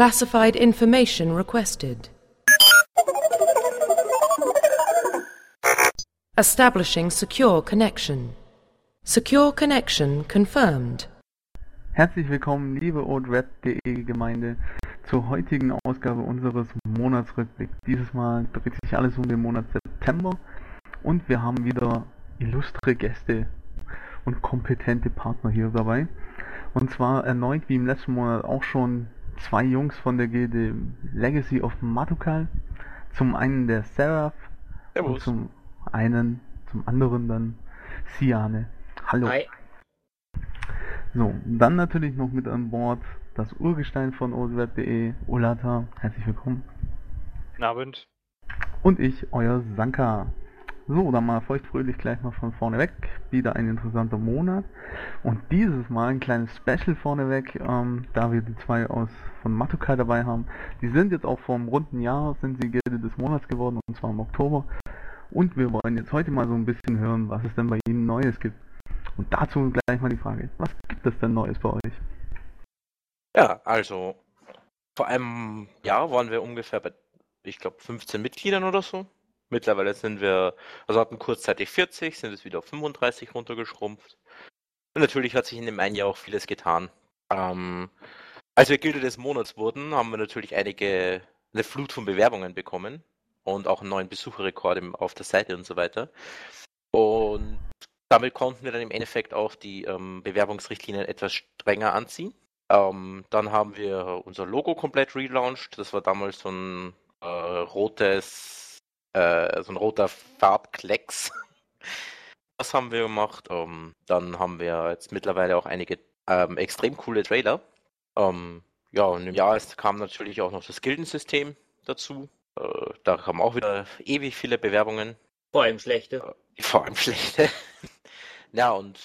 Classified information requested. Establishing secure connection. Secure connection confirmed. Herzlich willkommen, liebe OldRap.de Gemeinde, zur heutigen Ausgabe unseres Monatsrückblicks. Dieses Mal dreht sich alles um den Monat September und wir haben wieder illustre Gäste und kompetente Partner hier dabei. Und zwar erneut wie im letzten Monat auch schon zwei Jungs von der Gilde Legacy of Matukal. Zum einen der Seraph Servus. und zum einen, zum anderen dann Siane. Hallo. Hi. So, dann natürlich noch mit an Bord das Urgestein von oldweb.de, Ulata. Herzlich willkommen. Guten Abend. Und ich, euer Sanka. So, dann mal feuchtfröhlich gleich mal von vorne weg. Wieder ein interessanter Monat. Und dieses Mal ein kleines Special vorneweg, ähm, da wir die zwei aus von Matukai dabei haben. Die sind jetzt auch einem runden Jahr, sind sie Gilde des Monats geworden, und zwar im Oktober. Und wir wollen jetzt heute mal so ein bisschen hören, was es denn bei ihnen Neues gibt. Und dazu gleich mal die Frage, was gibt es denn Neues bei euch? Ja, also vor einem Jahr waren wir ungefähr bei, ich glaube, 15 Mitgliedern oder so. Mittlerweile sind wir, also hatten kurzzeitig 40, sind es wieder auf 35 runtergeschrumpft. Und natürlich hat sich in dem einen Jahr auch vieles getan. Ähm, als wir Gilde des Monats wurden, haben wir natürlich einige, eine Flut von Bewerbungen bekommen und auch einen neuen Besucherrekord auf der Seite und so weiter. Und damit konnten wir dann im Endeffekt auch die ähm, Bewerbungsrichtlinien etwas strenger anziehen. Ähm, dann haben wir unser Logo komplett relaunched. Das war damals so ein äh, rotes, äh, so ein roter Farbklecks. Das haben wir gemacht. Ähm, dann haben wir jetzt mittlerweile auch einige ähm, extrem coole Trailer. Ähm, ja, und im Jahr ist, kam natürlich auch noch das Gildensystem dazu. Äh, da kamen auch wieder ewig viele Bewerbungen. Vor allem schlechte. Vor allem schlechte. ja, und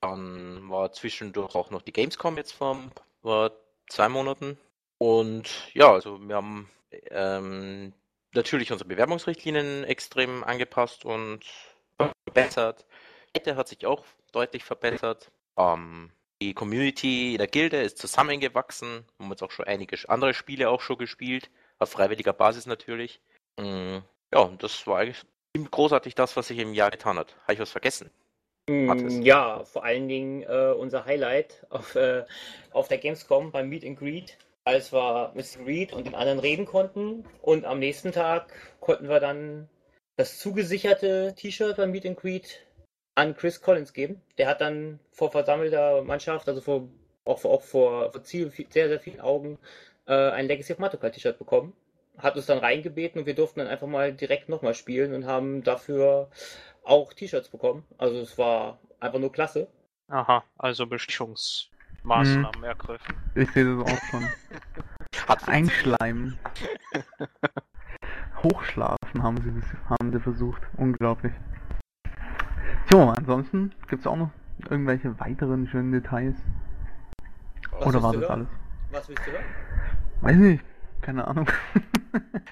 dann war zwischendurch auch noch die Gamescom jetzt vor, vor zwei Monaten. Und ja, also wir haben ähm, natürlich unsere Bewerbungsrichtlinien extrem angepasst und verbessert. Die Seite hat sich auch deutlich verbessert. Ähm, die Community in der Gilde ist zusammengewachsen. Wir haben jetzt auch schon einige andere Spiele auch schon gespielt. Auf freiwilliger Basis natürlich. Mm, ja, und das war eigentlich ziemlich großartig das, was sich im Jahr getan hat. Habe ich was vergessen? Mathis. Mm, Ja, vor allen Dingen äh, unser Highlight auf, äh, auf der Gamescom beim Meet and Greet, als wir mit Greet und den anderen reden konnten. Und am nächsten Tag konnten wir dann das zugesicherte T-Shirt beim Meet and Greet an Chris Collins geben. Der hat dann vor versammelter Mannschaft, also vor, auch, vor, auch vor, vor Ziel, sehr, sehr vielen Augen, äh, ein Legacy of Matokai T-Shirt bekommen. Hat uns dann reingebeten und wir durften dann einfach mal direkt nochmal spielen und haben dafür auch T-Shirts bekommen. Also es war einfach nur klasse. Aha, also Bestechungsmaßnahmen ergriffen. Ich sehe das auch schon. Einschleimen. Hochschlafen haben sie, haben sie versucht. Unglaublich. So, ansonsten gibt es auch noch irgendwelche weiteren schönen Details? Was Oder war das hören? alles? Was willst du hören? Weiß nicht. Keine Ahnung.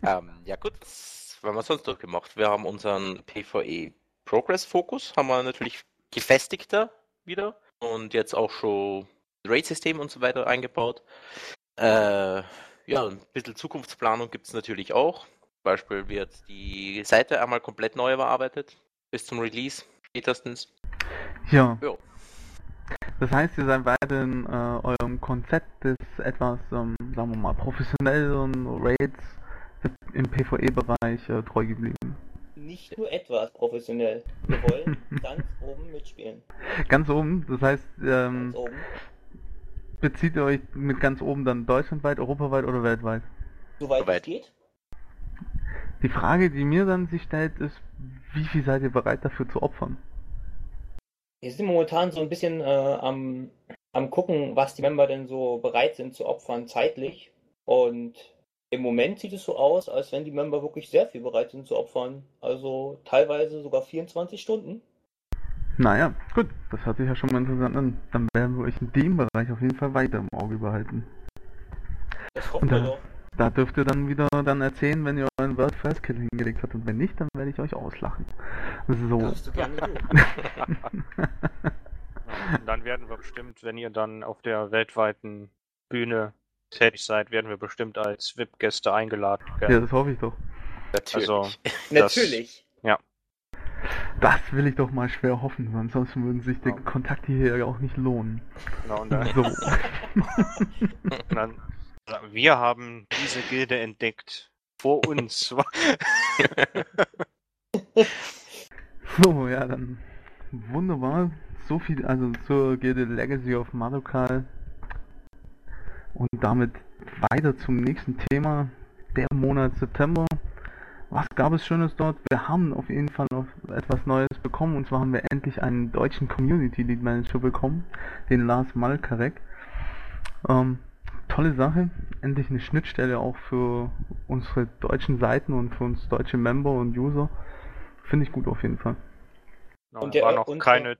Ähm, ja gut, was haben wir sonst noch gemacht? Wir haben unseren PvE Progress Fokus, haben wir natürlich gefestigter wieder und jetzt auch schon Raid-System und so weiter eingebaut. Äh, ja, ein bisschen Zukunftsplanung gibt es natürlich auch. Zum Beispiel wird die Seite einmal komplett neu überarbeitet, bis zum Release spätestens. ja. Ja. Das heißt, ihr seid weiterhin äh, eurem Konzept des etwas, ähm, sagen wir mal, professionelleren Raids im PvE-Bereich äh, treu geblieben. Nicht nur etwas professionell. Wir wollen ganz oben mitspielen. Ganz oben, das heißt, ähm, Ganz oben. Bezieht ihr euch mit ganz oben dann deutschlandweit, europaweit oder weltweit? Soweit Soweit. es geht. Die Frage, die mir dann sich stellt, ist, wie viel seid ihr bereit dafür zu opfern? Wir sind momentan so ein bisschen äh, am, am gucken, was die Member denn so bereit sind zu opfern zeitlich. Und im Moment sieht es so aus, als wenn die Member wirklich sehr viel bereit sind zu opfern. Also teilweise sogar 24 Stunden. Naja, gut, das hört sich ja schon mal interessant an. Dann werden wir euch in dem Bereich auf jeden Fall weiter im Auge behalten. Das hoffen Und wir da- doch. Da dürft ihr dann wieder dann erzählen, wenn ihr euren World First Kill hingelegt habt. Und wenn nicht, dann werde ich euch auslachen. So. Darfst du gerne. Ja, dann werden wir bestimmt, wenn ihr dann auf der weltweiten Bühne tätig seid, werden wir bestimmt als VIP-Gäste eingeladen. Ja, werden. das hoffe ich doch. Natürlich. Also, Natürlich. Das will ich doch mal schwer hoffen, ansonsten würden sich die Ja. Kontakte hier ja auch nicht lohnen. genau, und dann, So. und dann, wir haben diese Gilde entdeckt. Vor uns. So, ja, dann wunderbar. So viel, also zur Gilde Legacy of Madoka. Und damit weiter zum nächsten Thema, der Monat September. Was gab es Schönes dort? Wir haben auf jeden Fall noch etwas Neues bekommen und zwar haben wir endlich einen deutschen Community Lead Manager bekommen, den Lars Malkarek. Ähm, tolle Sache, endlich eine Schnittstelle auch für unsere deutschen Seiten und für uns deutsche Member und User. Finde ich gut auf jeden Fall. Und er der- war noch und keine,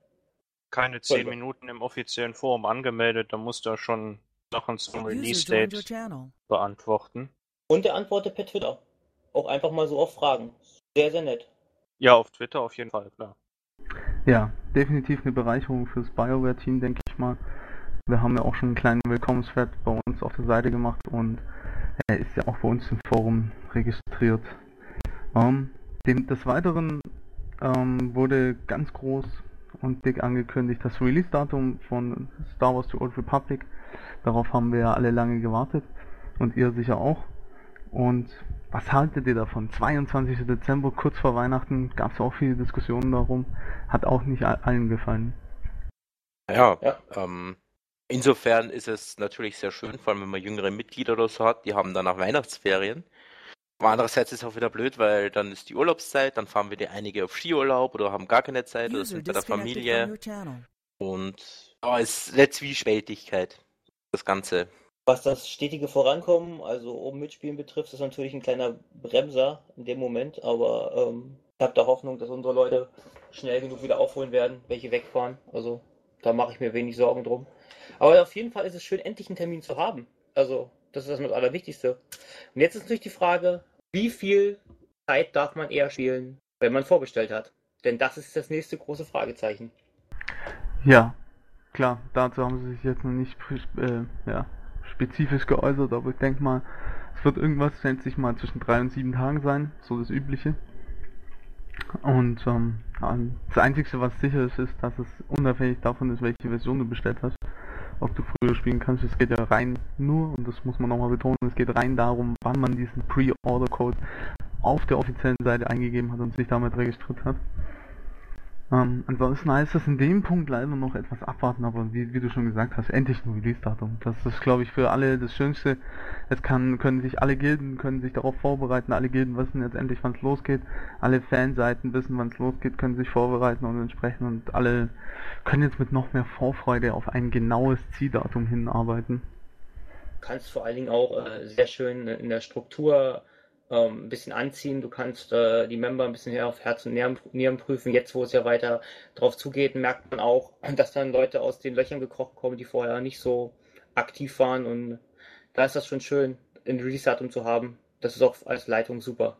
keine zehn. Minuten im offiziellen Forum angemeldet, da musste er schon Sachen zum Release-Date channel. beantworten. Und er antwortet per Twitter. Auch einfach mal so auf Fragen. Sehr, sehr nett. Ja, auf Twitter auf jeden Fall, klar. Ja, definitiv eine Bereicherung fürs BioWare-Team, denke ich mal. Wir haben ja auch schon einen kleinen Willkommenswert bei uns auf der Seite gemacht und er ist ja auch bei uns im Forum registriert. Ähm, dem, des Weiteren ähm, wurde ganz groß und dick angekündigt das Release-Datum von Star Wars The Old Republic. Darauf haben wir ja alle lange gewartet und ihr sicher auch. Und was haltet ihr davon? 22. Dezember, kurz vor Weihnachten, gab es auch viele Diskussionen darum. Hat auch nicht allen gefallen. Ja, Ja. Ähm, insofern ist es natürlich sehr schön, vor allem wenn man jüngere Mitglieder oder so hat, die haben danach Weihnachtsferien. Aber andererseits ist es auch wieder blöd, weil dann ist die Urlaubszeit, dann fahren wieder einige auf Skiurlaub oder haben gar keine Zeit oder sind bei der Familie und oh, es ist eine Zwiespältigkeit, das Ganze. Was das stetige Vorankommen, also oben mitspielen betrifft, ist natürlich ein kleiner Bremser in dem Moment, aber ähm, ich habe da Hoffnung, dass unsere Leute schnell genug wieder aufholen werden, welche wegfahren. Also da mache ich mir wenig Sorgen drum. Aber auf jeden Fall ist es schön, endlich einen Termin zu haben. Also das ist das Allerwichtigste. Und jetzt ist natürlich die Frage, wie viel Zeit darf man eher spielen, wenn man vorbestellt hat? Denn das ist das nächste große Fragezeichen. Ja, klar, dazu haben sie sich jetzt noch nicht äh, ja, spezifisch geäußert, aber ich denke mal, es wird irgendwas, schätze ich mal, zwischen drei und sieben Tagen sein, so das Übliche. Und ähm, das Einzige, was sicher ist, ist, dass es unabhängig davon ist, welche Version du bestellt hast, ob du früher spielen kannst. Es geht ja rein nur, und das muss man nochmal betonen, es geht rein darum, wann man diesen Pre-Order-Code auf der offiziellen Seite eingegeben hat und sich damit registriert hat. Ähm, ansonsten heißt das in dem Punkt leider noch etwas abwarten, aber wie, wie du schon gesagt hast, endlich ein Release-Datum. Das ist, glaube ich, für alle das Schönste. Es kann, können sich alle Gilden, können sich darauf vorbereiten, alle Gilden wissen jetzt endlich, wann es losgeht. Alle Fanseiten wissen, wann es losgeht, können sich vorbereiten und entsprechend und alle können jetzt mit noch mehr Vorfreude auf ein genaues Zieldatum hinarbeiten. Kannst vor allen Dingen auch äh, sehr schön in der Struktur ähm, ein bisschen anziehen. Du kannst äh, die Member ein bisschen auf Herz und Nieren, Nieren prüfen. Jetzt, wo es ja weiter drauf zugeht, merkt man auch, dass dann Leute aus den Löchern gekrochen kommen, die vorher nicht so aktiv waren. Und da ist das schon schön, ein Release-Datum zu haben. Das ist auch als Leitung super.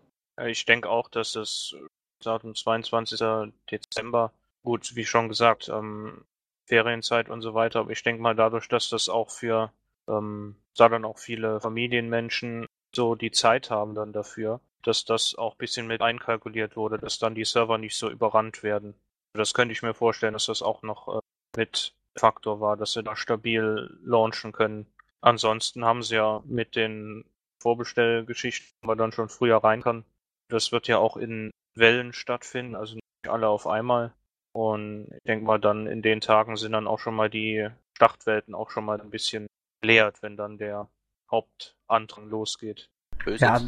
Ich denke auch, dass das Datum 22. Dezember, gut, wie schon gesagt, ähm, Ferienzeit und so weiter, aber ich denke mal dadurch, dass das auch für, ähm, da dann auch viele Familienmenschen so die Zeit haben dann dafür, dass das auch ein bisschen mit einkalkuliert wurde, dass dann die Server nicht so überrannt werden. Das könnte ich mir vorstellen, dass das auch noch äh, mit Faktor war, dass sie da stabil launchen können. Ansonsten haben sie ja mit den Vorbestellgeschichten, wo man dann schon früher rein kann, das wird ja auch in Wellen stattfinden, also nicht alle auf einmal. Und ich denke mal, dann in den Tagen sind dann auch schon mal die Startwelten auch schon mal ein bisschen leert, wenn dann der Hauptandrang losgeht. Böse. Ja,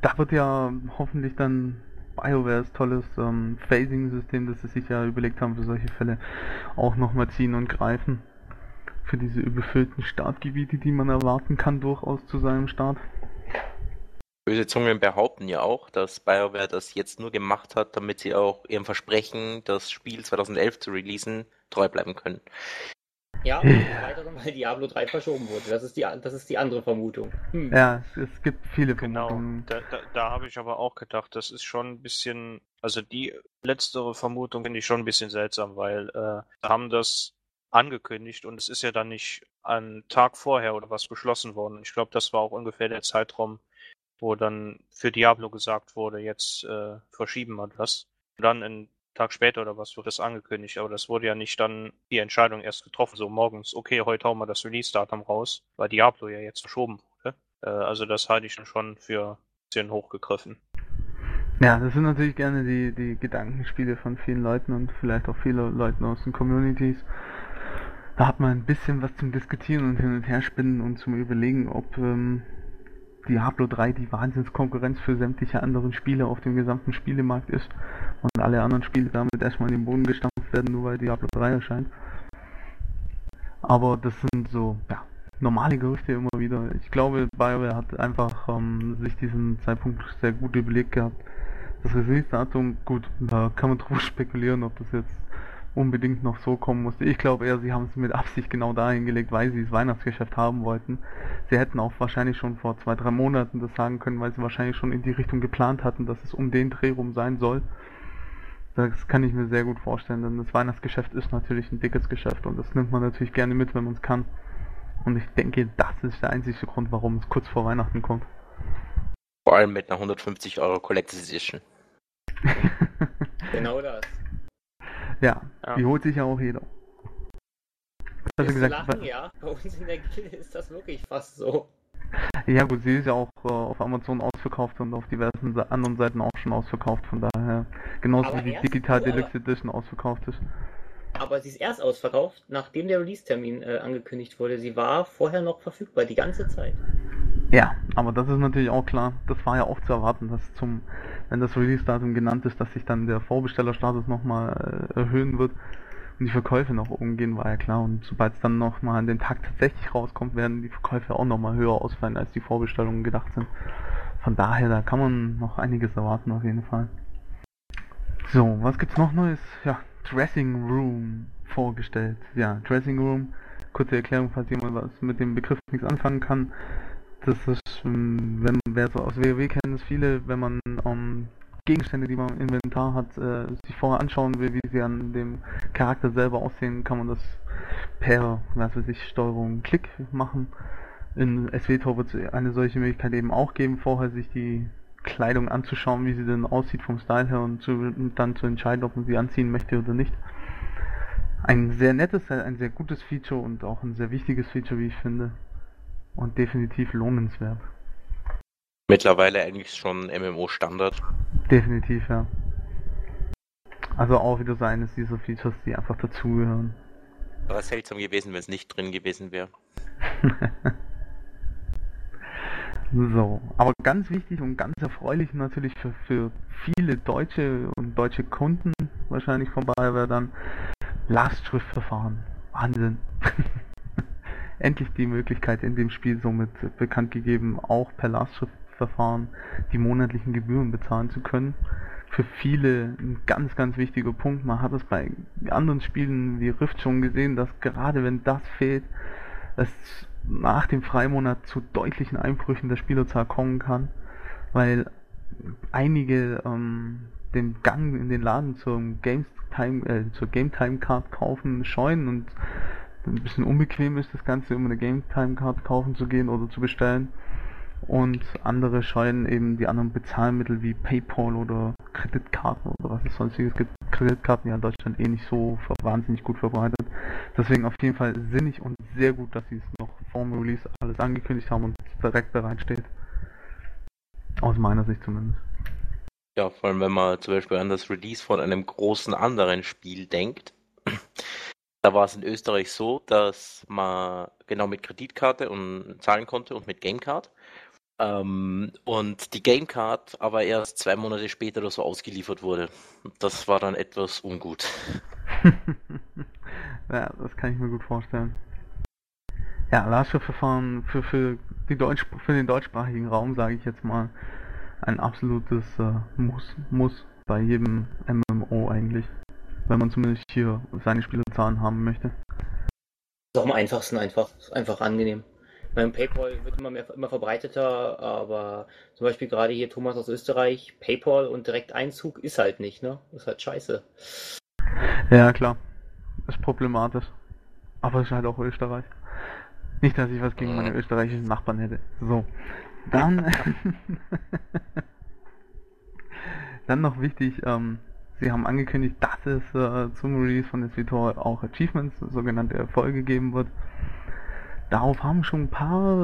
da wird ja hoffentlich dann BioWares tolles ähm, Phasing-System, das sie sich ja überlegt haben für solche Fälle, auch nochmal ziehen und greifen. Für diese überfüllten Startgebiete, die man erwarten kann, durchaus zu seinem Start. Böse Zungen behaupten ja auch, dass BioWare das jetzt nur gemacht hat, damit sie auch ihrem Versprechen, das Spiel 2011 zu releasen, treu bleiben können. Ja, Weiteren, weil Diablo 3 verschoben wurde. Das ist die, das ist die andere Vermutung. Hm. Ja, es, es gibt viele Genau, Vermutungen. da, da, da habe ich aber auch gedacht, das ist schon ein bisschen, also die letztere Vermutung finde ich schon ein bisschen seltsam, weil äh, haben das angekündigt und es ist ja dann nicht einen Tag vorher oder was beschlossen worden. Ich glaube, das war auch ungefähr der Zeitraum, wo dann für Diablo gesagt wurde, jetzt äh, verschieben wir das. Und dann einen Tag später oder was wurde das angekündigt, aber das wurde ja nicht dann die Entscheidung erst getroffen, so morgens, okay, heute hauen wir das Release-Datum raus, weil Diablo ja jetzt verschoben wurde. Äh, also das halte ich dann schon für ein bisschen hochgegriffen. Ja, das sind natürlich gerne die, die Gedankenspiele von vielen Leuten und vielleicht auch viele Leuten aus den Communities. Da hat man ein bisschen was zum Diskutieren und hin und her spinnen und zum Überlegen, ob ähm, Diablo 3 die Wahnsinnskonkurrenz für sämtliche anderen Spiele auf dem gesamten Spielemarkt ist und alle anderen Spiele damit erstmal in den Boden gestampft werden, nur weil Diablo 3 erscheint. Aber das sind so, ja, normale Gerüchte immer wieder. Ich glaube, BioWare hat einfach ähm, sich diesen Zeitpunkt sehr gut überlegt gehabt. Das Release-Datum, gut, da kann man drauf spekulieren, ob das jetzt unbedingt noch so kommen musste. Ich glaube eher, sie haben es mit Absicht genau dahin gelegt, weil sie das Weihnachtsgeschäft haben wollten. Sie hätten auch wahrscheinlich schon vor zwei, drei Monaten das sagen können, weil sie wahrscheinlich schon in die Richtung geplant hatten, dass es um den Dreh rum sein soll. Das kann ich mir sehr gut vorstellen, denn das Weihnachtsgeschäft ist natürlich ein dickes Geschäft und das nimmt man natürlich gerne mit, wenn man es kann. Und ich denke, das ist der einzige Grund, warum es kurz vor Weihnachten kommt. Vor allem mit einer 150 Euro Collector's Edition. Genau das. Ja, Ja. die holt sich ja auch jeder. Wirst du gesagt, lachen, ja. Bei uns in der Gilde ist das wirklich fast so. ja gut, sie ist ja auch äh, auf Amazon ausverkauft und auf diversen anderen Seiten auch schon ausverkauft, von daher genauso Aber wie die Digital nur, Deluxe Edition ausverkauft ist. Aber sie ist erst ausverkauft, nachdem der Release-Termin äh, angekündigt wurde. Sie war vorher noch verfügbar, die ganze Zeit. Ja, aber das ist natürlich auch klar, das war ja auch zu erwarten, dass zum, wenn das Release-Datum genannt ist, dass sich dann der Vorbestellerstatus nochmal äh, erhöhen wird und die Verkäufe nach oben gehen, war ja klar. Und sobald es dann nochmal an den Tag tatsächlich rauskommt, werden die Verkäufe auch nochmal höher ausfallen, als die Vorbestellungen gedacht sind. Von daher, da kann man noch einiges erwarten auf jeden Fall. So, was gibt's noch Neues? Ja, Dressing Room vorgestellt. Ja, Dressing Room, kurze Erklärung, falls jemand was mit dem Begriff nichts anfangen kann. Das ist, ähm, wenn wer so aus WoW kennt es viele, wenn man ähm, Gegenstände, die man im Inventar hat, äh, sich vorher anschauen will, wie sie an dem Charakter selber aussehen, kann man das per, was weiß ich, Steuerung Klick machen. In SWTOR wird es eine solche Möglichkeit eben auch geben, vorher sich die Kleidung anzuschauen, wie sie denn aussieht vom Style her und, zu, und dann zu entscheiden, ob man sie anziehen möchte oder nicht. Ein sehr nettes, ein sehr gutes Feature und auch ein sehr wichtiges Feature, wie ich finde. Und definitiv lohnenswert. Mittlerweile eigentlich schon MMO-Standard. Definitiv, ja. Also auch wieder so eines dieser Features, die einfach dazugehören. Aber seltsam gewesen, wenn es nicht drin gewesen wäre. so, aber ganz wichtig und ganz erfreulich natürlich für, für viele Deutsche und deutsche Kunden wahrscheinlich von BioWare dann Lastschriftverfahren. Wahnsinn. Endlich die Möglichkeit in dem Spiel somit bekannt gegeben, auch per Lastschriftverfahren die monatlichen Gebühren bezahlen zu können. Für viele ein ganz, ganz wichtiger Punkt. Man hat es bei anderen Spielen wie Rift schon gesehen, dass gerade wenn das fehlt, es nach dem Freimonat zu deutlichen Einbrüchen der Spielerzahl kommen kann, weil einige ähm, den Gang in den Laden zum Games Time, äh, zur Game Time Card kaufen scheuen und ein bisschen unbequem ist das Ganze, um eine Game Time Card kaufen zu gehen oder zu bestellen. Und andere scheuen eben die anderen Bezahlmittel wie PayPal oder Kreditkarten oder was es sonstiges gibt. Kreditkarten ja in Deutschland eh nicht so wahnsinnig gut verbreitet. Deswegen auf jeden Fall sinnig und sehr gut, dass sie es noch vor dem Release alles angekündigt haben und direkt bereitsteht. Aus meiner Sicht zumindest. Ja, vor allem wenn man zum Beispiel an das Release von einem großen anderen Spiel denkt. Da war es in Österreich so, dass man genau mit Kreditkarte und zahlen konnte und mit Gamecard. Ähm, und die Gamecard aber erst zwei Monate später oder so ausgeliefert wurde. Das war dann etwas ungut. ja, das kann ich mir gut vorstellen. Ja, Lastschriftverfahren für, für, die Deutsch, für den deutschsprachigen Raum, sage ich jetzt mal, ein absolutes äh, Muss, Muss bei jedem MMO eigentlich. Wenn man zumindest hier seine Spielerzahlen haben möchte. Ist auch am einfachsten einfach. Ist einfach angenehm. Mein PayPal wird immer mehr immer verbreiteter, aber zum Beispiel gerade hier Thomas aus Österreich, PayPal und Direkteinzug ist halt nicht, ne? Ist halt scheiße. Ja, klar. Ist problematisch. Aber es ist halt auch Österreich. Nicht, dass ich was gegen meine österreichischen Nachbarn hätte. So. Dann. dann noch wichtig, ähm, sie haben angekündigt, dass es äh, zum Release von SWTOR auch Achievements, sogenannte Erfolge geben wird. Darauf haben schon ein paar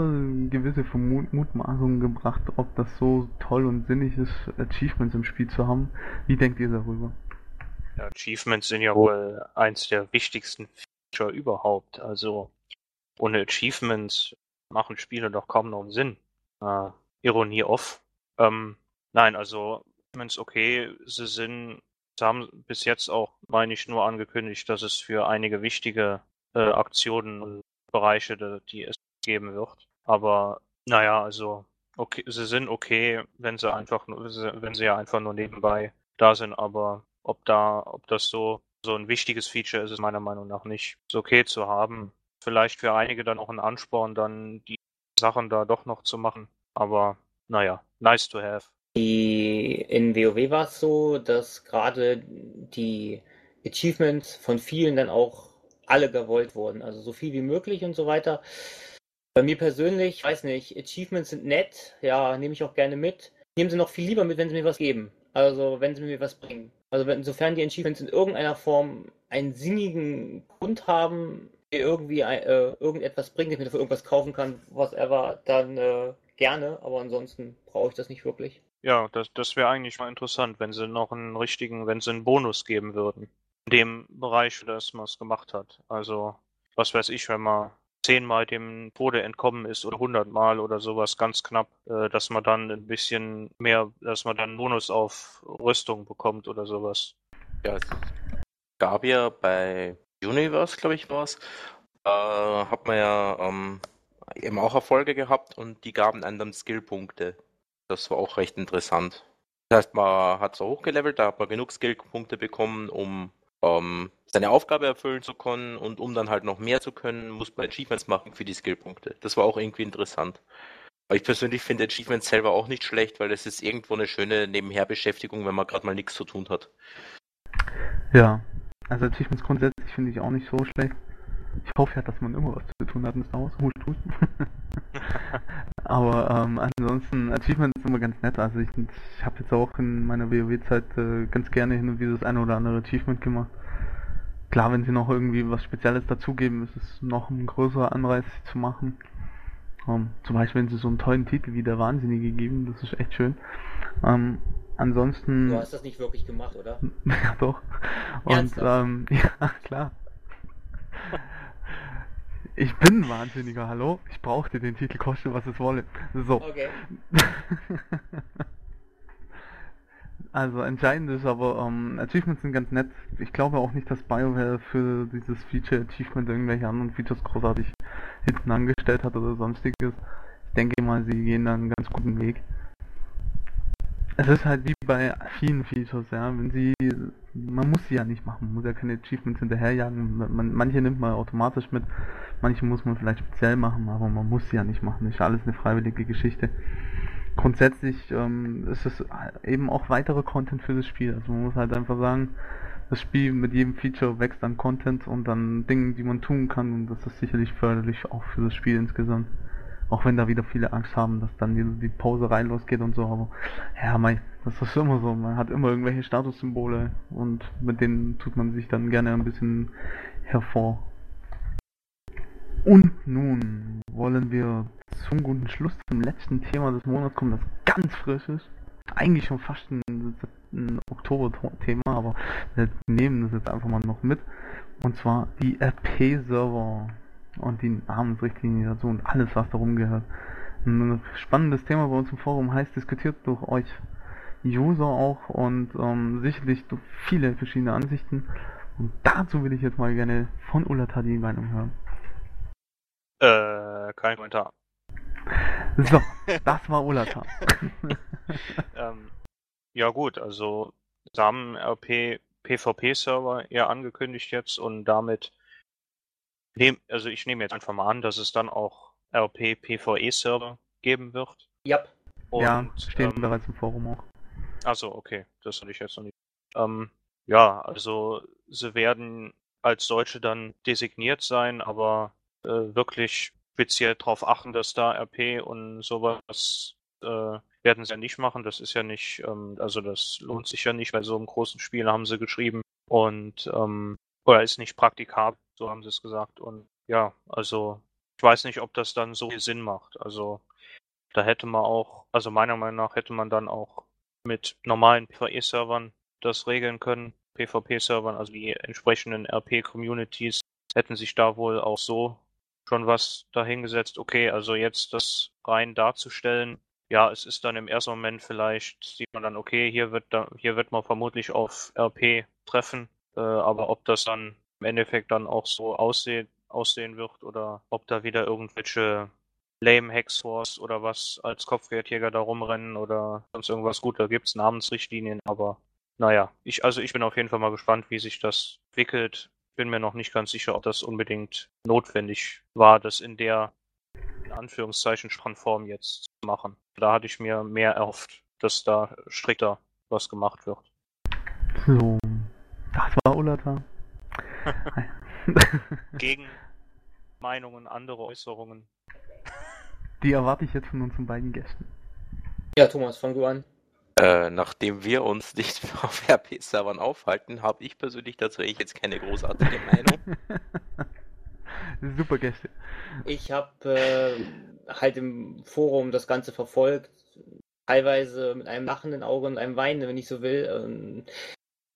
gewisse Vermut Mutmaßungen gebracht, ob das so toll und sinnig ist, Achievements im Spiel zu haben. Wie denkt ihr darüber? Ja, Achievements sind ja wohl eins der wichtigsten Feature überhaupt. Also ohne Achievements machen Spiele doch kaum noch Sinn. Äh, Ironie off. Ähm, nein, also Achievements okay, sie sind, sie haben bis jetzt auch, meine ich, nur angekündigt, dass es für einige wichtige äh, Aktionen und Bereiche, die es geben wird. Aber naja, also okay, sie sind okay, wenn sie einfach wenn sie ja einfach nur nebenbei da sind, aber ob da, ob das so so ein wichtiges Feature ist es meiner Meinung nach nicht. Ist okay zu haben. Vielleicht für einige dann auch ein Ansporn, dann die Sachen da doch noch zu machen. Aber naja, nice to have. Die, in WoW war es so, dass gerade die Achievements von vielen dann auch alle gewollt wurden. Also so viel wie möglich und so weiter. Bei mir persönlich, weiß nicht, Achievements sind nett, ja, nehme ich auch gerne mit. Nehmen sie noch viel lieber mit, wenn sie mir was geben. Also wenn sie mir was bringen. Also wenn, sofern die Achievements in irgendeiner Form einen sinnigen Grund haben, der irgendwie äh, irgendetwas bringt, ich mir dafür irgendwas kaufen kann, whatever, dann äh, gerne, aber ansonsten brauche ich das nicht wirklich. Ja, das, das wäre eigentlich mal interessant, wenn sie noch einen richtigen, wenn sie einen Bonus geben würden dem Bereich, für das man es gemacht hat. Also, was weiß ich, wenn man zehnmal dem Tode entkommen ist oder hundertmal oder sowas ganz knapp, äh, dass man dann ein bisschen mehr, dass man dann Bonus auf Rüstung bekommt oder sowas. Ja, es gab ja bei Universe, glaube ich, war es, äh, hat man ja ähm, eben auch Erfolge gehabt und die gaben einem dann Skillpunkte. Das war auch recht interessant. Das heißt, man hat so hochgelevelt, da hat man genug Skillpunkte bekommen, um um seine Aufgabe erfüllen zu können und um dann halt noch mehr zu können, muss man Achievements machen für die Skillpunkte. Das war auch irgendwie interessant. Aber ich persönlich finde Achievements selber auch nicht schlecht, weil es ist irgendwo eine schöne Nebenherbeschäftigung, wenn man gerade mal nichts zu tun hat. Ja, also Achievements grundsätzlich finde ich auch nicht so schlecht. Ich hoffe ja, dass man immer was zu tun hat in Star Wars. Hust, hust. Aber ähm, ansonsten, Achievements ist immer ganz nett. Also ich, ich habe jetzt auch in meiner WoW-Zeit äh, ganz gerne hin und wieder das eine oder andere Achievement gemacht. Klar, wenn sie noch irgendwie was Spezielles dazugeben, ist es noch ein größerer Anreiz, sie zu machen. Ähm, zum Beispiel, wenn sie so einen tollen Titel wie der Wahnsinnige geben, das ist echt schön. Ähm, ansonsten... Du hast das nicht wirklich gemacht, oder? ja, doch. Und ähm, ja, klar. Ich bin ein Wahnsinniger, hallo? Ich brauchte den Titel, koste was es wolle. So. Okay. also entscheidend ist aber, ähm, Achievements sind ganz nett. Ich glaube auch nicht, dass BioWare für dieses Feature Achievement irgendwelche anderen Features großartig hinten angestellt hat oder sonstiges. Ich denke mal, sie gehen da einen ganz guten Weg es ist halt wie bei vielen Features, ja, wenn sie, man muss sie ja nicht machen, man muss ja keine Achievements hinterherjagen, man, manche nimmt man automatisch mit, manche muss man vielleicht speziell machen, aber man muss sie ja nicht machen, ist alles eine freiwillige Geschichte. Grundsätzlich ähm, ist es eben auch weitere Content für das Spiel, also man muss halt einfach sagen, das Spiel mit jedem Feature wächst an Content und an Dingen, die man tun kann. Und das ist sicherlich förderlich auch für das Spiel insgesamt. Auch wenn da wieder viele Angst haben, dass dann die, die Poserei losgeht und so, aber ja, mei, das ist immer so. Man hat immer irgendwelche Statussymbole und mit denen tut man sich dann gerne ein bisschen hervor. Und nun wollen wir zum guten Schluss zum letzten Thema des Monats kommen, das ganz frisch ist. Eigentlich schon fast ein, ein Oktober-Thema, aber wir nehmen das jetzt einfach mal noch mit. Und zwar die RP-Server und die Namensrichtlinie dazu und alles, was darum gehört. Ein spannendes Thema bei uns im Forum, heißt diskutiert durch euch User auch und ähm, sicherlich durch viele verschiedene Ansichten. Und dazu will ich jetzt mal gerne von Ulata die Meinung hören. Äh, kein Kommentar. So, das war Ulata. ähm, ja gut, also Samen RP PvP-Server eher angekündigt jetzt und damit nehm, also ich nehme jetzt einfach mal an, dass es dann auch RP PvE-Server geben wird. Yep. Und, ja, stehen ähm, bereits im Forum auch. Also okay, das hatte ich jetzt noch nicht. Ähm, ja, also sie werden als solche dann designiert sein, aber äh, wirklich speziell darauf achten, dass da RP und sowas äh, werden sie ja nicht machen. Das ist ja nicht, ähm, also das lohnt sich ja nicht bei so einem großen Spiel, haben sie geschrieben. Und ähm, oder ist nicht praktikabel, so haben sie es gesagt. Und ja, also ich weiß nicht, ob das dann so viel Sinn macht. Also da hätte man auch, also meiner Meinung nach hätte man dann auch mit normalen PvE-Servern das regeln können. PvP-Servern, also die entsprechenden RP-Communities hätten sich da wohl auch so schon was dahingesetzt. Okay, also jetzt das rein darzustellen, ja, es ist dann im ersten Moment vielleicht, sieht man dann, okay, hier wird da, hier wird man vermutlich auf RP treffen, äh, aber ob das dann im Endeffekt dann auch so aussehen, aussehen wird oder ob da wieder irgendwelche lame Hexforce oder was als Kopfgeldjäger da rumrennen oder sonst irgendwas gut, da gibt's Namensrichtlinien, aber naja, ich, also ich bin auf jeden Fall mal gespannt, wie sich das entwickelt. Bin mir noch nicht ganz sicher, ob das unbedingt notwendig war, das in der in Anführungszeichen Form jetzt zu machen. Da hatte ich mir mehr erhofft, dass da strikter was gemacht wird. So, das war Ulata. Gegen Meinungen, andere Äußerungen. Die erwarte ich jetzt von unseren beiden Gästen. Ja, Thomas, fang du an. Äh, nachdem wir uns nicht auf RP-Servern aufhalten, habe ich persönlich dazu eigentlich jetzt keine großartige Meinung. Super Gäste. Ich habe äh, halt im Forum das Ganze verfolgt, teilweise mit einem lachenden Auge und einem weinenden, wenn ich so will.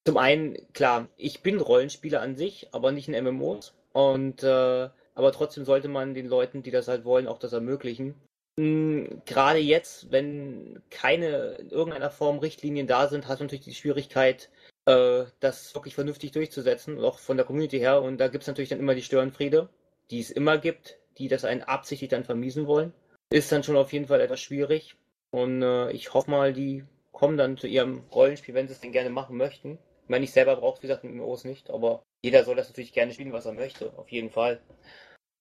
Zum einen, klar, ich bin Rollenspieler an sich, aber nicht in MMOs. Und äh, aber trotzdem sollte man den Leuten, die das halt wollen, auch das ermöglichen. Hm, gerade jetzt, wenn keine in irgendeiner Form Richtlinien da sind, hast du natürlich die Schwierigkeit, äh, das wirklich vernünftig durchzusetzen, auch von der Community her. Und da gibt es natürlich dann immer die Störenfriede, die es immer gibt, die das einen absichtlich dann vermiesen wollen. Ist dann schon auf jeden Fall etwas schwierig. Und äh, ich hoffe mal, die kommen dann zu ihrem Rollenspiel, wenn sie es denn gerne machen möchten. Meine, ich selber brauche es, wie gesagt, MMOs nicht, aber jeder soll das natürlich gerne spielen, was er möchte, auf jeden Fall.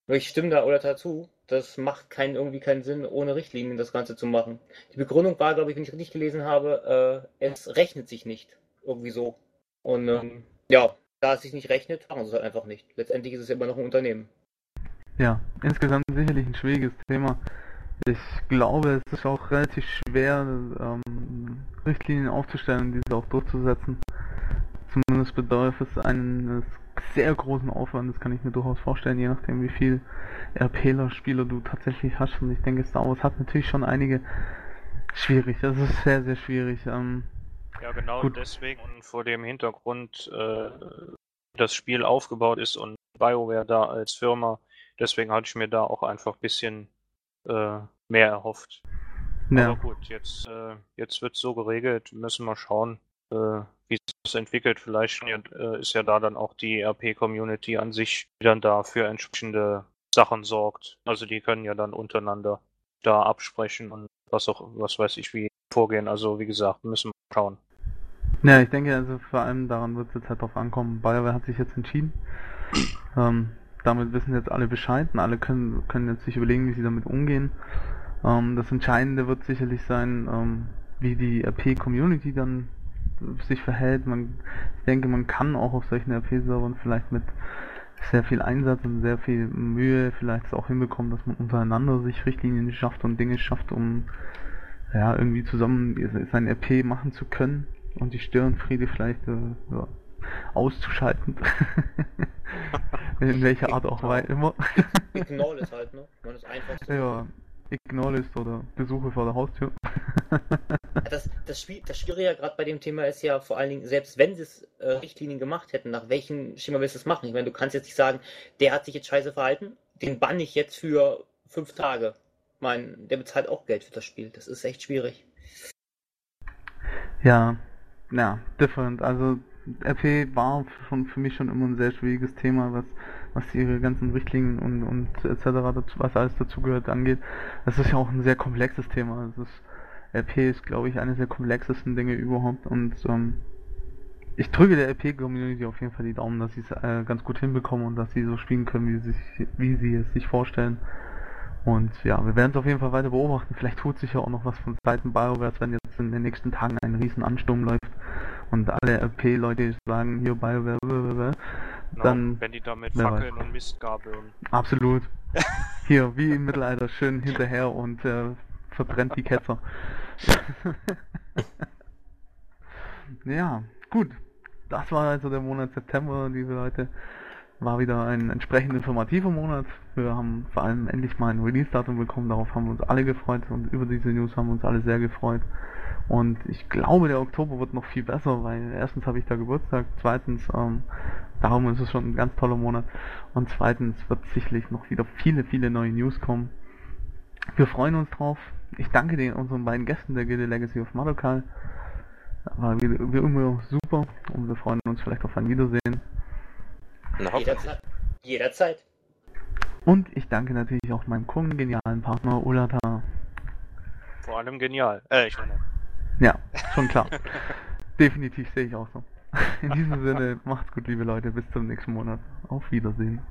Nur ich stimme da oder dazu, das macht keinen, irgendwie keinen Sinn, ohne Richtlinien das Ganze zu machen. Die Begründung war, glaube ich, wenn ich richtig gelesen habe, äh, es rechnet sich nicht. Irgendwie so. Und ähm, ja, da es sich nicht rechnet, machen sie es halt einfach nicht. Letztendlich ist es ja immer noch ein Unternehmen. Ja, insgesamt sicherlich ein schwieriges Thema. Ich glaube, es ist auch relativ schwer, ähm, Richtlinien aufzustellen und diese auch durchzusetzen. Zumindest bedarf es eines sehr großen Aufwand, das kann ich mir durchaus vorstellen, je nachdem wie viel RPler-Spieler du tatsächlich hast. Und ich denke, Star Wars hat natürlich schon einige schwierig. Das ist sehr, sehr schwierig. Ähm, ja, genau gut. deswegen und vor dem Hintergrund äh, das Spiel aufgebaut ist und BioWare da als Firma, deswegen hatte ich mir da auch einfach ein bisschen äh, mehr erhofft. Ja. Aber gut, jetzt, äh, jetzt wird es so geregelt, müssen wir schauen, äh, wie das entwickelt. Vielleicht äh, ist ja da dann auch die RP-Community an sich, die dann da für entsprechende Sachen sorgt. Also die können ja dann untereinander da absprechen und was auch, was weiß ich, wie vorgehen. Also wie gesagt, müssen wir schauen. Ja, ich denke, also vor allem daran wird es jetzt halt drauf ankommen. BioWare hat sich jetzt entschieden. Ähm, damit wissen jetzt alle Bescheid und alle können, können jetzt sich überlegen, wie sie damit umgehen. Ähm, das Entscheidende wird sicherlich sein, ähm, wie die RP-Community dann sich verhält. Man, ich denke, man kann auch auf solchen RP-Servern vielleicht mit sehr viel Einsatz und sehr viel Mühe vielleicht auch hinbekommen, dass man untereinander sich Richtlinien schafft und Dinge schafft, um ja irgendwie zusammen sein RP machen zu können und die Störenfriede vielleicht äh, ja, auszuschalten. In welcher Art auch immer. Ignore ist halt, ne? Man ist einfach so. Ja, Ignore ist oder Besuche vor der Haustür. das, das, Spiel, das Schwierige gerade bei dem Thema ist ja vor allen Dingen, selbst wenn sie es äh, Richtlinien gemacht hätten, nach welchem Schema willst du es machen? Ich meine, du kannst jetzt nicht sagen, der hat sich jetzt scheiße verhalten, den bann ich jetzt für fünf Tage. Ich meine, der bezahlt auch Geld für das Spiel. Das ist echt schwierig. Ja, ja, different. Also RP war schon für mich schon immer ein sehr schwieriges Thema, was was ihre ganzen Richtlinien und, und etc., was alles dazugehört, angeht. Das ist ja auch ein sehr komplexes Thema. Das ist, RP ist, glaube ich, eines der komplexesten Dinge überhaupt und ähm, ich drücke der RP-Community auf jeden Fall die Daumen, dass sie es äh, ganz gut hinbekommen und dass sie so spielen können, wie sie, sich, wie sie es sich vorstellen. Und ja, wir werden es auf jeden Fall weiter beobachten. Vielleicht tut sich ja auch noch was von Seiten BioWare, wenn jetzt in den nächsten Tagen ein riesen Ansturm läuft und alle RP-Leute sagen, hier BioWare, Genau, Dann, wenn die da mit wer Fackeln und Mistgabeln. absolut. Hier, wie im Mittelalter, schön hinterher und äh, verbrennt die Ketzer. ja, gut. Das war also der Monat September, liebe Leute. War wieder ein entsprechend informativer Monat. Wir haben vor allem endlich mal ein Release-Datum bekommen. Darauf haben wir uns alle gefreut und über diese News haben wir uns alle sehr gefreut. Und ich glaube, der Oktober wird noch viel besser, weil erstens habe ich da Geburtstag, zweitens, ähm, darum ist es schon ein ganz toller Monat. Und zweitens wird sicherlich noch wieder viele, viele neue News kommen. Wir freuen uns drauf. Ich danke den unseren beiden Gästen der Gilde Legacy of Madokal. War wie, wie immer super und wir freuen uns vielleicht auf ein Wiedersehen. Na, hoffentlich. Jederzeit. Jederzeit. Und ich danke natürlich auch meinem kongenialen Partner Ulata. Vor allem genial. Äh, ich meine. Ja, schon klar. Definitiv sehe ich auch so. In diesem Sinne, macht's gut, liebe Leute. Bis zum nächsten Monat. Auf Wiedersehen.